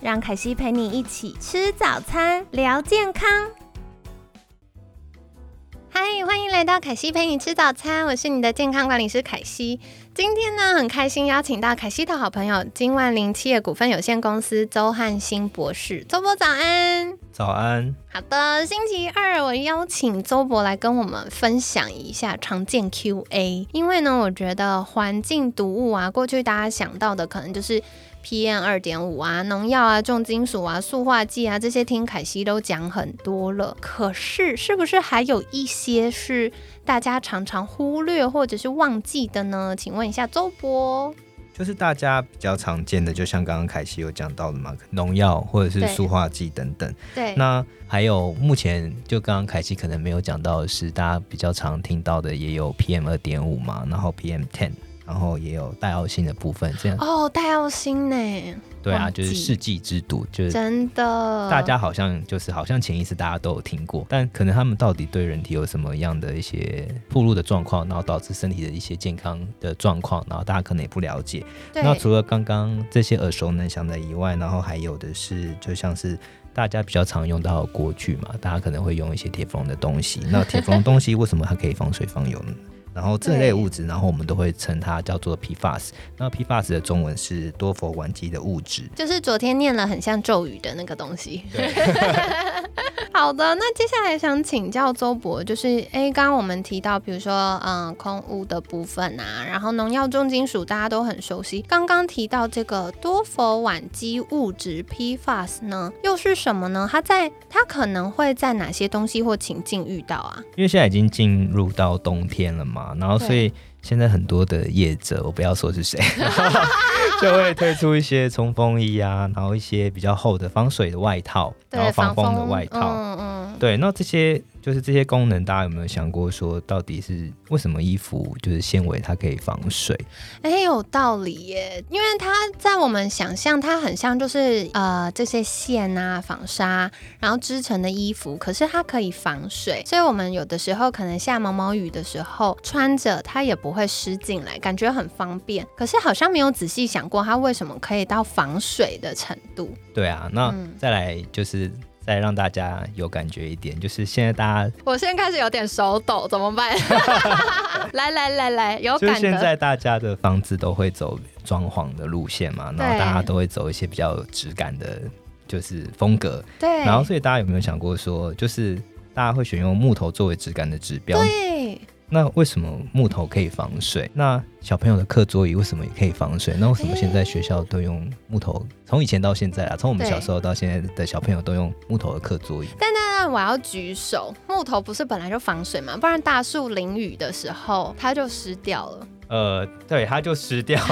让凯西陪你一起吃早餐，聊健康。嗨，欢迎来到凯西陪你吃早餐，我是你的健康管理师凯西。今天呢，很开心邀请到凯西的好朋友金万林企业股份有限公司周汉新博士。周博早安，早安。好的，星期二我邀请周博来跟我们分享一下常见 QA，因为呢，我觉得环境毒物啊，过去大家想到的可能就是。PM 二点五啊，农药啊，重金属啊，塑化剂啊，这些听凯西都讲很多了。可是，是不是还有一些是大家常常忽略或者是忘记的呢？请问一下周博。就是大家比较常见的，就像刚刚凯西有讲到的嘛，农药或者是塑化剂等等。对。那还有目前就刚刚凯西可能没有讲到的是，大家比较常听到的也有 PM 二点五嘛，然后 PM ten。然后也有戴奥辛的部分，这样哦，戴奥辛呢？对啊，就是世纪之毒，就是真的。大家好像就是好像潜意识大家都有听过，但可能他们到底对人体有什么样的一些暴露的状况，然后导致身体的一些健康的状况，然后大家可能也不了解。那除了刚刚这些耳熟能详的以外，然后还有的是，就像是大家比较常用到的锅具嘛，大家可能会用一些铁缝的东西。那铁缝的东西为什么它可以防水防油呢？然后这类物质，然后我们都会称它叫做 PFAS。那 PFAS 的中文是多氟烷基的物质，就是昨天念了很像咒语的那个东西。好的，那接下来想请教周博，就是哎，刚刚我们提到，比如说嗯，空污的部分啊，然后农药、重金属，大家都很熟悉。刚刚提到这个多氟烷基物质 PFAS 呢，又是什么呢？它在它可能会在哪些东西或情境遇到啊？因为现在已经进入到冬天了嘛。然后，所以现在很多的业者，我不要说是谁，就会推出一些冲锋衣啊，然后一些比较厚的防水的外套，然后防风的外套，嗯嗯，对，那这些。就是这些功能，大家有没有想过说，到底是为什么衣服就是纤维它可以防水？哎，有道理耶，因为它在我们想象，它很像就是呃这些线啊、纺纱，然后织成的衣服，可是它可以防水，所以我们有的时候可能下毛毛雨的时候穿着它也不会湿进来，感觉很方便。可是好像没有仔细想过，它为什么可以到防水的程度？对啊，那再来就是。再让大家有感觉一点，就是现在大家，我现在开始有点手抖，怎么办？来来来来，有感。就现在大家的房子都会走装潢的路线嘛，然后大家都会走一些比较有质感的，就是风格。对。然后，所以大家有没有想过说，就是大家会选用木头作为质感的指标？对。那为什么木头可以防水？那小朋友的课桌椅为什么也可以防水？那为什么现在学校都用木头？从以前到现在啊，从我们小时候到现在的小朋友都用木头的课桌椅。但但但我要举手，木头不是本来就防水吗？不然大树淋雨的时候它就湿掉了。呃，对，它就湿掉，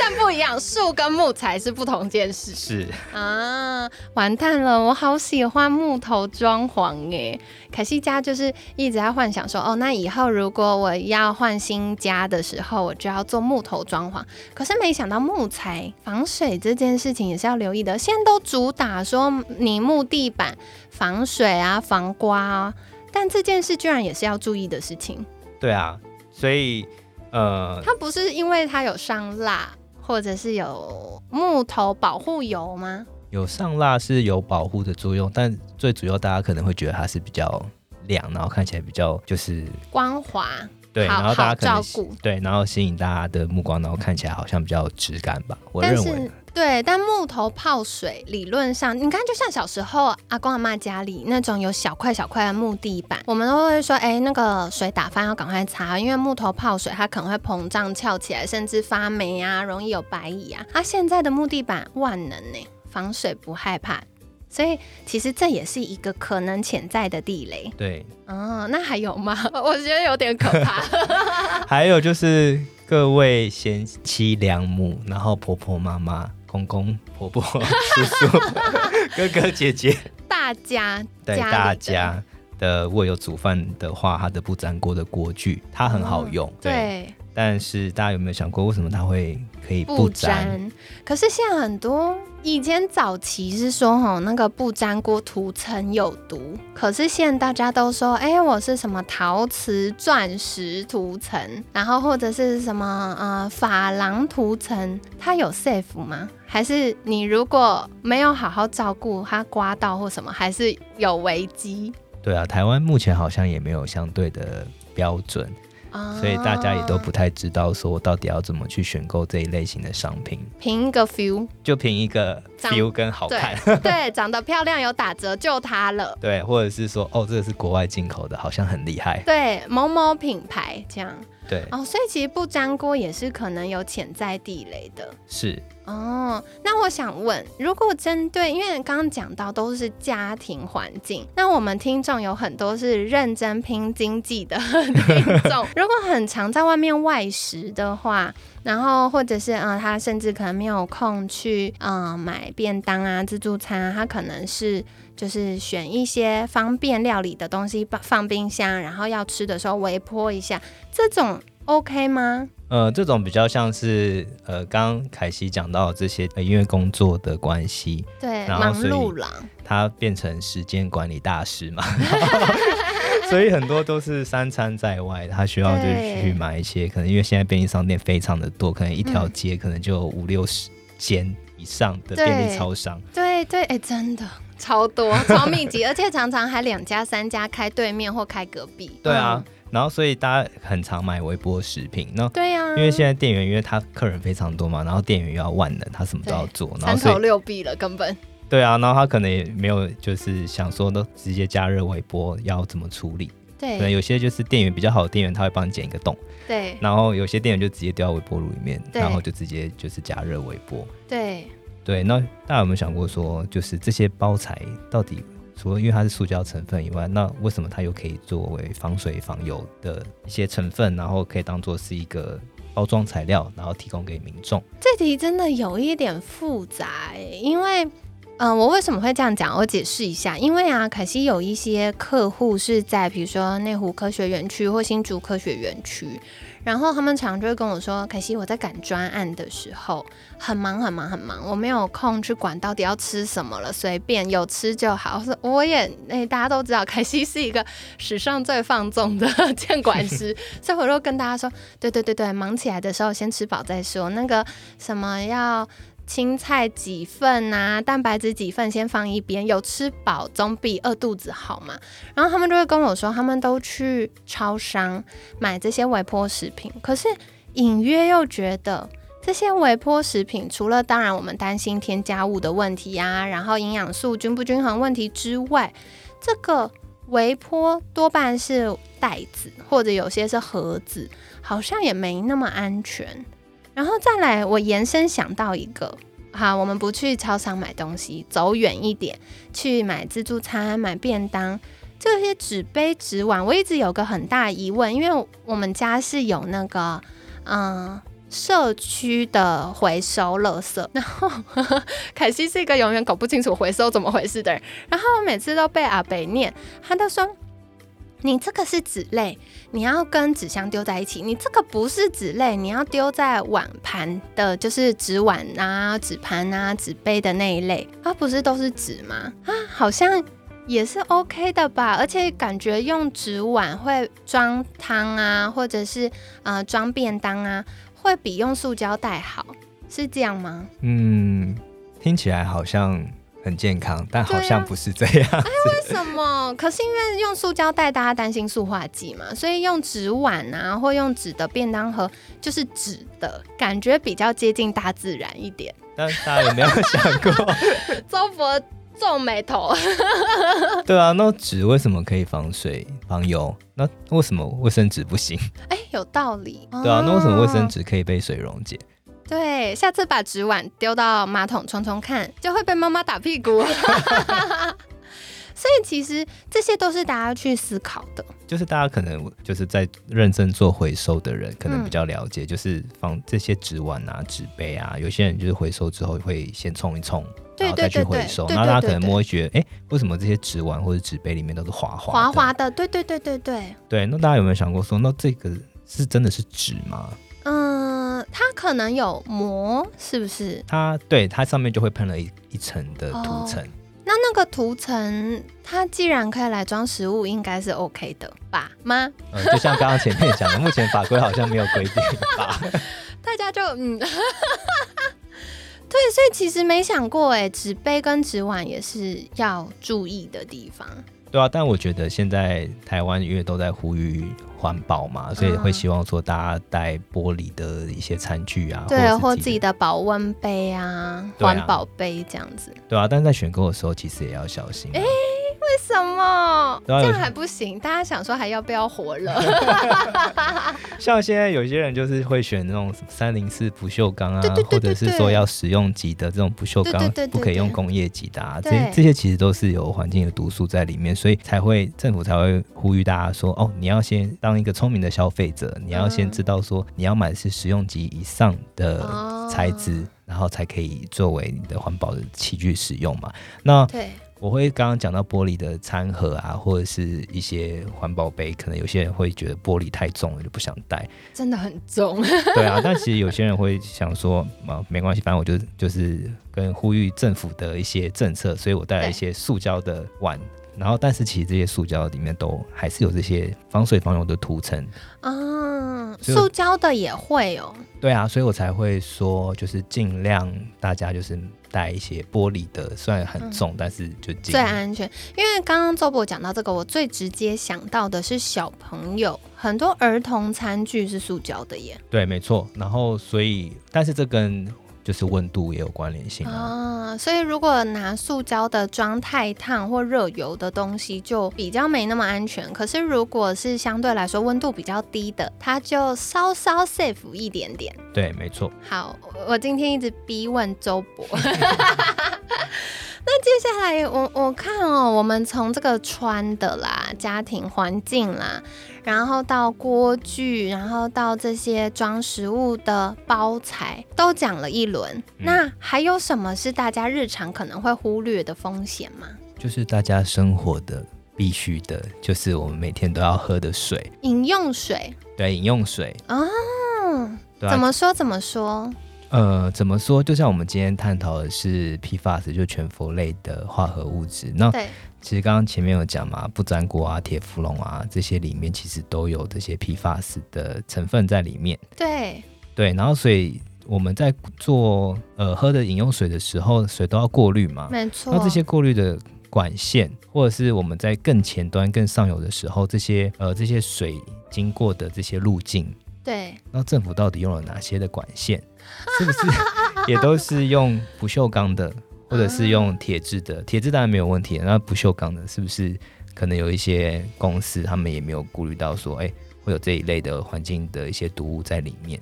但不一样，树跟木材是不同件事。是啊，完蛋了，我好喜欢木头装潢哎，凯西家就是一直在幻想说，哦，那以后如果我要换新家的时候，我就要做木头装潢。可是没想到木材防水这件事情也是要留意的，现在都主打说你木地板防水啊、防刮啊，但这件事居然也是要注意的事情。对啊，所以。呃，它不是因为它有上蜡，或者是有木头保护油吗？有上蜡是有保护的作用，但最主要大家可能会觉得它是比较亮，然后看起来比较就是光滑。对，然后大家可能对，然后吸引大家的目光，然后看起来好像比较有质感吧。我认为对，但木头泡水理论上，你看就像小时候阿公阿妈家里那种有小块小块的木地板，我们都会说，哎，那个水打翻要赶快擦，因为木头泡水它可能会膨胀翘起来，甚至发霉啊，容易有白蚁啊。它现在的木地板万能呢，防水不害怕。所以其实这也是一个可能潜在的地雷。对，哦，那还有吗？我觉得有点可怕。还有就是各位贤妻良母，然后婆婆妈妈。公公婆婆、叔叔、哥哥姐姐，大家对大家的，如果有煮饭的话，它的不粘锅的锅具，它很好用。对。但是大家有没有想过，为什么它会可以不粘？可是现在很多以前早期是说哈，那个不粘锅涂层有毒。可是现在大家都说，哎，我是什么陶瓷、钻石涂层，然后或者是什么呃珐琅涂层，它有 safe 吗？还是你如果没有好好照顾它，刮到或什么，还是有危机？对啊，台湾目前好像也没有相对的标准。所以大家也都不太知道说到底要怎么去选购这一类型的商品，凭一个 feel，就凭一个 feel 跟好看，对，长得漂亮有打折就它了，对，或者是说哦这个是国外进口的，好像很厉害，对，某某品牌这样，对，哦，所以其实不粘锅也是可能有潜在地雷的，是。哦，那我想问，如果针对，因为刚刚讲到都是家庭环境，那我们听众有很多是认真拼经济的听众，如果很常在外面外食的话，然后或者是啊，他甚至可能没有空去啊买便当啊、自助餐啊，他可能是就是选一些方便料理的东西放放冰箱，然后要吃的时候微波一下，这种 OK 吗？呃，这种比较像是呃，刚刚凯西讲到这些，因为工作的关系，对，忙碌了，他变成时间管理大师嘛，所以很多都是三餐在外，他需要就去买一些，可能因为现在便利商店非常的多，可能一条街可能就五六十间以上的便利超商，对对，哎，真的超多，超密集，而且常常还两家三家开对面或开隔壁，对啊。然后，所以大家很常买微波食品。那对呀，因为现在店员，因为他客人非常多嘛，然后店员又要万能，他什么都要做，三头六臂了，根本。对啊，然后他可能也没有，就是想说都直接加热微波，要怎么处理？对，可能有些就是店员比较好的店员，他会帮你剪一个洞。对。然后有些店员就直接丢到微波炉里面，然后就直接就是加热微波。对。对，那大家有没有想过说，就是这些包材到底？除了因为它是塑胶成分以外，那为什么它又可以作为防水防油的一些成分，然后可以当做是一个包装材料，然后提供给民众？这题真的有一点复杂，因为，嗯，我为什么会这样讲？我解释一下，因为啊，可惜有一些客户是在比如说内湖科学园区或新竹科学园区。然后他们常就会跟我说：“凯西，我在赶专案的时候很忙很忙很忙，我没有空去管到底要吃什么了，随便有吃就好。”我说：“我也那，大家都知道凯西是一个史上最放纵的 监管师，所以我就跟大家说：对对对对，忙起来的时候先吃饱再说。那个什么要。”青菜几份啊？蛋白质几份？先放一边，有吃饱总比饿肚子好嘛。然后他们就会跟我说，他们都去超商买这些微波食品，可是隐约又觉得这些微波食品，除了当然我们担心添加物的问题呀，然后营养素均不均衡问题之外，这个微波多半是袋子或者有些是盒子，好像也没那么安全。然后再来，我延伸想到一个，好，我们不去超商买东西，走远一点去买自助餐、买便当，这些纸杯、纸碗，我一直有个很大疑问，因为我们家是有那个嗯社区的回收垃圾，然后凯西是一个永远搞不清楚回收怎么回事的人，然后每次都被阿北念，他都说。你这个是纸类，你要跟纸箱丢在一起。你这个不是纸类，你要丢在碗盘的，就是纸碗啊、纸盘啊、纸杯的那一类。它不是都是纸吗？啊，好像也是 OK 的吧。而且感觉用纸碗会装汤啊，或者是呃装便当啊，会比用塑胶袋好，是这样吗？嗯，听起来好像。很健康，但好像不是这样。哎，为什么？可是因为用塑胶袋，大家担心塑化剂嘛，所以用纸碗啊，或用纸的便当盒，就是纸的感觉比较接近大自然一点。但大家有没有想过？周佛皱眉头。对啊，那纸为什么可以防水防油？那为什么卫生纸不行？哎，有道理。对啊，那为什么卫生纸可以被水溶解？对，下次把纸碗丢到马桶冲冲看，就会被妈妈打屁股。所以其实这些都是大家去思考的。就是大家可能就是在认真做回收的人，可能比较了解，就是放这些纸碗啊、纸杯啊，有些人就是回收之后会先冲一冲，然后再去回收。然后大家可能摸觉得，哎，为什么这些纸碗或者纸杯里面都是滑滑滑滑的？对对对对对。对，那大家有没有想过说，那这个是真的是纸吗？嗯，它可能有膜，是不是？它对它上面就会喷了一一层的涂层。那那个涂层，它既然可以来装食物，应该是 OK 的吧？吗？嗯，就像刚刚前面讲的，目前法规好像没有规定吧？大家就嗯，对，所以其实没想过，哎，纸杯跟纸碗也是要注意的地方。对啊，但我觉得现在台湾因为都在呼吁环保嘛，所以会希望说大家带玻璃的一些餐具啊，对，或自己的保温杯啊，环保杯这样子。对啊，但是在选购的时候其实也要小心。为什么这样还不行？大家想说还要不要活了？像现在有些人就是会选那种三零四不锈钢啊，或者是说要使用级的这种不锈钢，不可以用工业级的啊。这这些其实都是有环境的毒素在里面，所以才会政府才会呼吁大家说：哦，你要先当一个聪明的消费者，你要先知道说你要买的是使用级以上的材质，然后才可以作为你的环保的器具使用嘛。那对。我会刚刚讲到玻璃的餐盒啊，或者是一些环保杯，可能有些人会觉得玻璃太重了，就不想带。真的很重。对啊，但其实有些人会想说，啊，没关系，反正我就就是跟呼吁政府的一些政策，所以我带了一些塑胶的碗。然后，但是其实这些塑胶里面都还是有这些防水防油的涂层啊，塑胶的也会哦。对啊，所以我才会说，就是尽量大家就是带一些玻璃的，虽然很重，但是就最安全。因为刚刚周博讲到这个，我最直接想到的是小朋友很多儿童餐具是塑胶的耶。对，没错。然后，所以，但是这跟就是温度也有关联性啊，所以如果拿塑胶的装太烫或热油的东西，就比较没那么安全。可是如果是相对来说温度比较低的，它就稍稍 safe 一点点。对，没错。好，我今天一直逼问周博。那接下来我我看哦，我们从这个穿的啦、家庭环境啦，然后到锅具，然后到这些装食物的包材，都讲了一轮。那还有什么是大家日常可能会忽略的风险吗？就是大家生活的必须的，就是我们每天都要喝的水，饮用水。对，饮用水。哦，怎么说？怎么说？呃，怎么说？就像我们今天探讨的是 PFAS，就全氟类的化合物质。那其实刚刚前面有讲嘛，不粘锅啊、铁氟龙啊这些里面其实都有这些 PFAS 的成分在里面。对对，然后所以我们在做呃喝的饮用水的时候，水都要过滤嘛。没错。那这些过滤的管线，或者是我们在更前端、更上游的时候，这些呃这些水经过的这些路径。对，那政府到底用了哪些的管线？是不是 也都是用不锈钢的，或者是用铁质的？铁质当然没有问题，那不锈钢的，是不是可能有一些公司他们也没有顾虑到说，哎，会有这一类的环境的一些毒物在里面？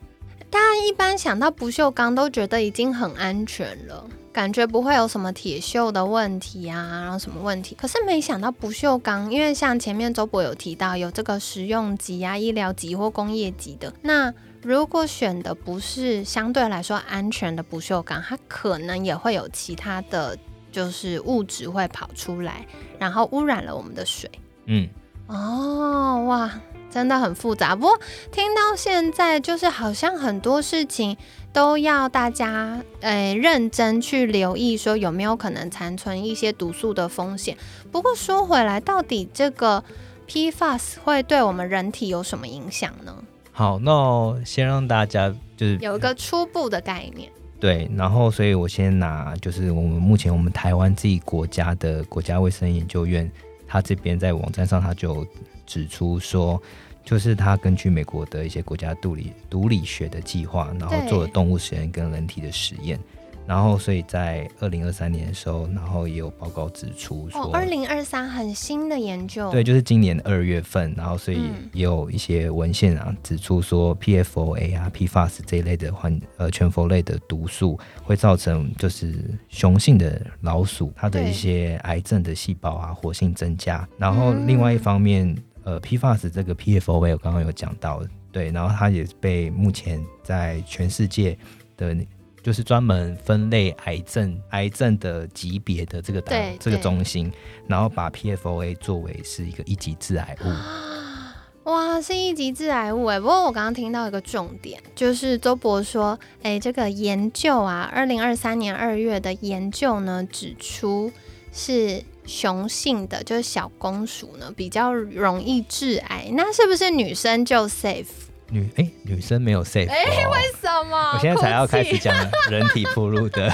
大家一般想到不锈钢都觉得已经很安全了。感觉不会有什么铁锈的问题啊，然后什么问题？可是没想到不锈钢，因为像前面周博有提到有这个食用级啊、医疗级或工业级的。那如果选的不是相对来说安全的不锈钢，它可能也会有其他的就是物质会跑出来，然后污染了我们的水。嗯，哦，哇。真的很复杂，不过听到现在就是好像很多事情都要大家诶认真去留意，说有没有可能残存一些毒素的风险。不过说回来，到底这个 PFAS 会对我们人体有什么影响呢？好，那先让大家就是有一个初步的概念。对，然后所以我先拿就是我们目前我们台湾自己国家的国家卫生研究院，他这边在网站上他就。指出说，就是他根据美国的一些国家毒理毒理学的计划，然后做了动物实验跟人体的实验，然后所以在二零二三年的时候，然后也有报告指出说，二零二三很新的研究，对，就是今年二月份，然后所以也有一些文献啊指出说，PFOA 啊、PFAS 这一类的环呃全氟类的毒素会造成就是雄性的老鼠它的一些癌症的细胞啊活性增加，然后另外一方面，呃，PFAS 这个 PFOA 我刚刚有讲到，对，然后它也被目前在全世界的。就是专门分类癌症、癌症的级别的这个单这个中心，然后把 PFOA 作为是一个一级致癌物。哇，是一级致癌物哎！不过我刚刚听到一个重点，就是周博说，哎，这个研究啊，二零二三年二月的研究呢，指出是雄性的，就是小公鼠呢比较容易致癌。那是不是女生就 safe？女哎，女生没有 safe，哎，为什么？我现在才要开始讲 人体铺路的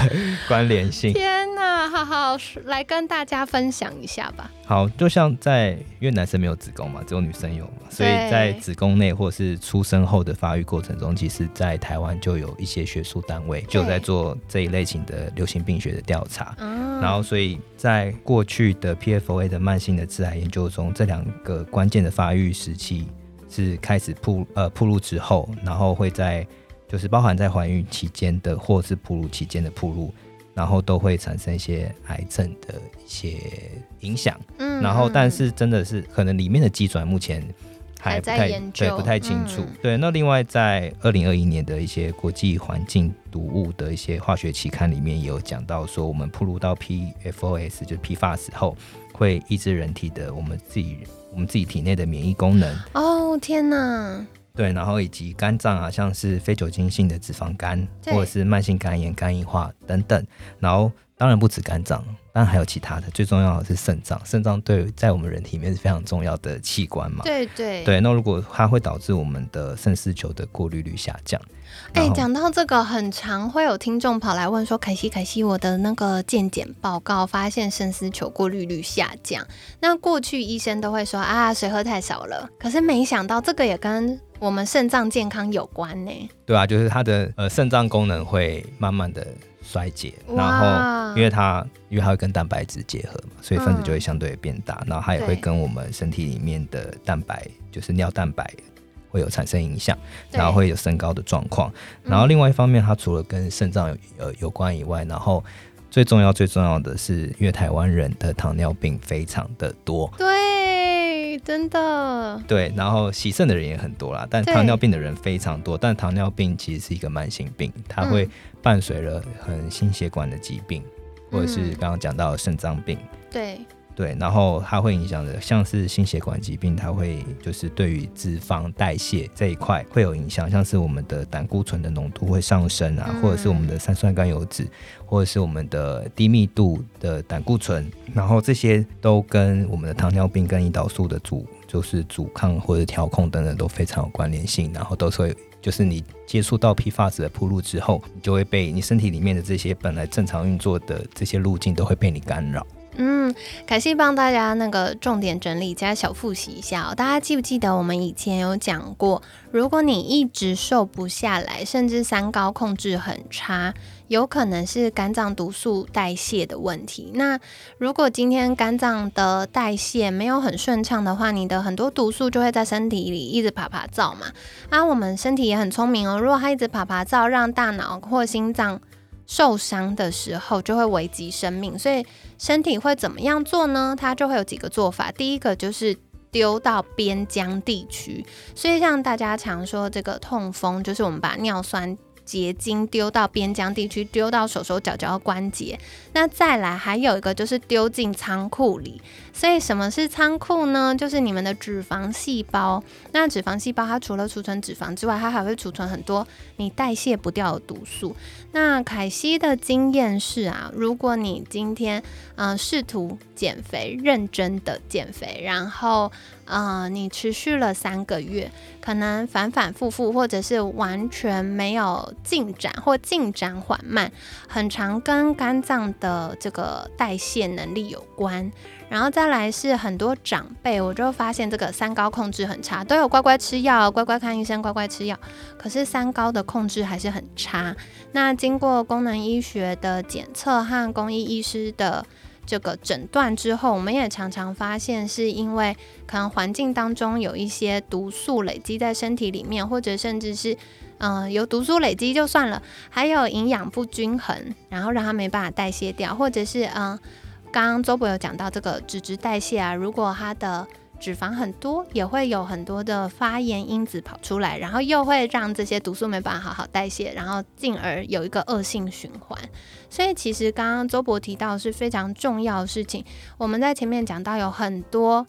关联性。天哪，好好来跟大家分享一下吧。好，就像在因为男生没有子宫嘛，只有女生有嘛，所以在子宫内或是出生后的发育过程中，其实，在台湾就有一些学术单位就在做这一类型的流行病学的调查。然后，所以在过去的 PFOA 的慢性的致癌研究中，这两个关键的发育时期。是开始铺呃铺路之后，然后会在就是包含在怀孕期间的，或是铺路期间的铺路，然后都会产生一些癌症的一些影响。嗯，然后但是真的是可能里面的机转目前还不太对不太清楚。对，那另外在二零二一年的一些国际环境毒物的一些化学期刊里面也有讲到说，我们铺路到 PFOS 就是 PFAS 后，会抑制人体的我们自己。我们自己体内的免疫功能哦，天哪！对，然后以及肝脏啊，像是非酒精性的脂肪肝，或者是慢性肝炎、肝硬化等等。然后当然不止肝脏，当然还有其他的。最重要的是肾脏，肾脏对在我们人体里面是非常重要的器官嘛。对对对，那如果它会导致我们的肾丝球的过滤率下降。哎，讲到这个，很常会有听众跑来问说：“凯西，凯西，我的那个健检报告发现肾丝球过滤率下降。那过去医生都会说啊，水喝太少了。可是没想到这个也跟我们肾脏健康有关呢。对啊，就是它的呃肾脏功能会慢慢的衰竭，然后因为它因为它会跟蛋白质结合嘛，所以分子就会相对变大，然后它也会跟我们身体里面的蛋白，就是尿蛋白。会有产生影响，然后会有升高的状况。然后另外一方面，它除了跟肾脏有呃有关以外，然后最重要最重要的是，因为台湾人的糖尿病非常的多，对，真的，对。然后洗肾的人也很多啦，但糖尿病的人非常多。但糖尿病其实是一个慢性病，它会伴随了很心血管的疾病，或者是刚刚讲到的肾脏病，对。对，然后它会影响的，像是心血管疾病，它会就是对于脂肪代谢这一块会有影响，像是我们的胆固醇的浓度会上升啊，或者是我们的三酸甘油脂，或者是我们的低密度的胆固醇，然后这些都跟我们的糖尿病跟胰岛素的阻就是阻抗或者调控等等都非常有关联性，然后都是会就是你接触到 PFAS 的铺路之后，你就会被你身体里面的这些本来正常运作的这些路径都会被你干扰。嗯，凯西帮大家那个重点整理加小复习一下哦。大家记不记得我们以前有讲过，如果你一直瘦不下来，甚至三高控制很差，有可能是肝脏毒素代谢的问题。那如果今天肝脏的代谢没有很顺畅的话，你的很多毒素就会在身体里一直爬爬灶嘛。啊，我们身体也很聪明哦，如果它一直爬爬灶，让大脑或心脏。受伤的时候就会危及生命，所以身体会怎么样做呢？它就会有几个做法。第一个就是丢到边疆地区，所以像大家常说这个痛风，就是我们把尿酸。结晶丢到边疆地区，丢到手手脚脚的关节。那再来还有一个就是丢进仓库里。所以什么是仓库呢？就是你们的脂肪细胞。那脂肪细胞它除了储存脂肪之外，它还会储存很多你代谢不掉的毒素。那凯西的经验是啊，如果你今天嗯试图减肥，认真的减肥，然后呃，你持续了三个月，可能反反复复，或者是完全没有进展，或进展缓慢，很常跟肝脏的这个代谢能力有关。然后再来是很多长辈，我就发现这个三高控制很差，都有乖乖吃药，乖乖看医生，乖乖吃药，可是三高的控制还是很差。那经过功能医学的检测和公益医师的这个诊断之后，我们也常常发现是因为可能环境当中有一些毒素累积在身体里面，或者甚至是嗯有毒素累积就算了，还有营养不均衡，然后让它没办法代谢掉，或者是嗯。刚刚周博有讲到这个脂质代谢啊，如果它的脂肪很多，也会有很多的发炎因子跑出来，然后又会让这些毒素没办法好好代谢，然后进而有一个恶性循环。所以其实刚刚周博提到是非常重要的事情。我们在前面讲到有很多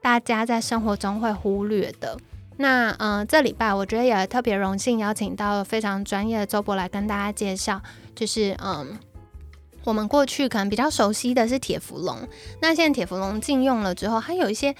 大家在生活中会忽略的。那嗯，这礼拜我觉得也特别荣幸邀请到非常专业的周博来跟大家介绍，就是嗯。我们过去可能比较熟悉的是铁氟龙，那现在铁氟龙禁用了之后，它有一些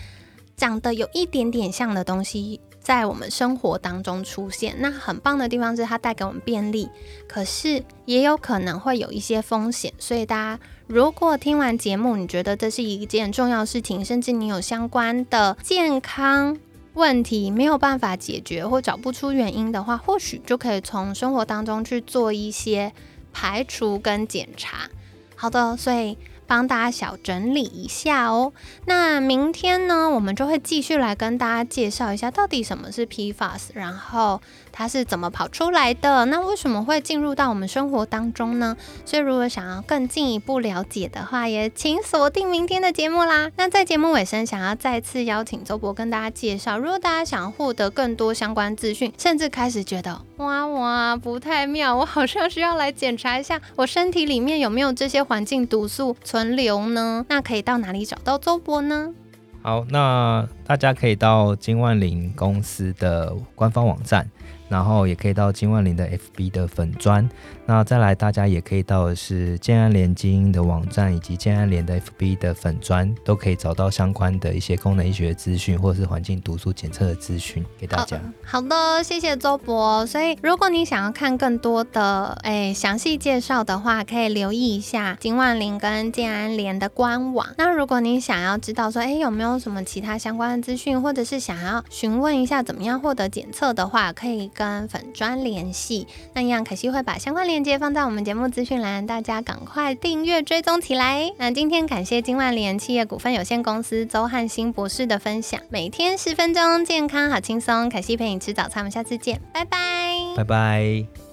长得有一点点像的东西在我们生活当中出现。那很棒的地方是它带给我们便利，可是也有可能会有一些风险。所以大家如果听完节目，你觉得这是一件重要事情，甚至你有相关的健康问题没有办法解决或找不出原因的话，或许就可以从生活当中去做一些排除跟检查。好的，所以。帮大家小整理一下哦。那明天呢，我们就会继续来跟大家介绍一下到底什么是 PFAS，然后它是怎么跑出来的，那为什么会进入到我们生活当中呢？所以如果想要更进一步了解的话，也请锁定明天的节目啦。那在节目尾声，想要再次邀请周博跟大家介绍，如果大家想要获得更多相关资讯，甚至开始觉得哇哇不太妙，我好像需要来检查一下我身体里面有没有这些环境毒素。轮流呢？那可以到哪里找到周博呢？好，那大家可以到金万林公司的官方网站。然后也可以到金万林的 FB 的粉砖，那再来大家也可以到的是建安联基因的网站以及建安联的 FB 的粉砖，都可以找到相关的一些功能医学资讯或者是环境毒素检测的资讯给大家。好的，谢谢周博。所以如果你想要看更多的诶详细介绍的话，可以留意一下金万林跟建安联的官网。那如果你想要知道说诶有没有什么其他相关的资讯，或者是想要询问一下怎么样获得检测的话，可以。跟粉砖联系，那一样可惜会把相关联链接放在我们节目资讯栏，大家赶快订阅追踪起来。那今天感谢金万联企业股份有限公司周汉新博士的分享，每天十分钟，健康好轻松，凯西陪你吃早餐，我们下次见，拜拜，拜拜。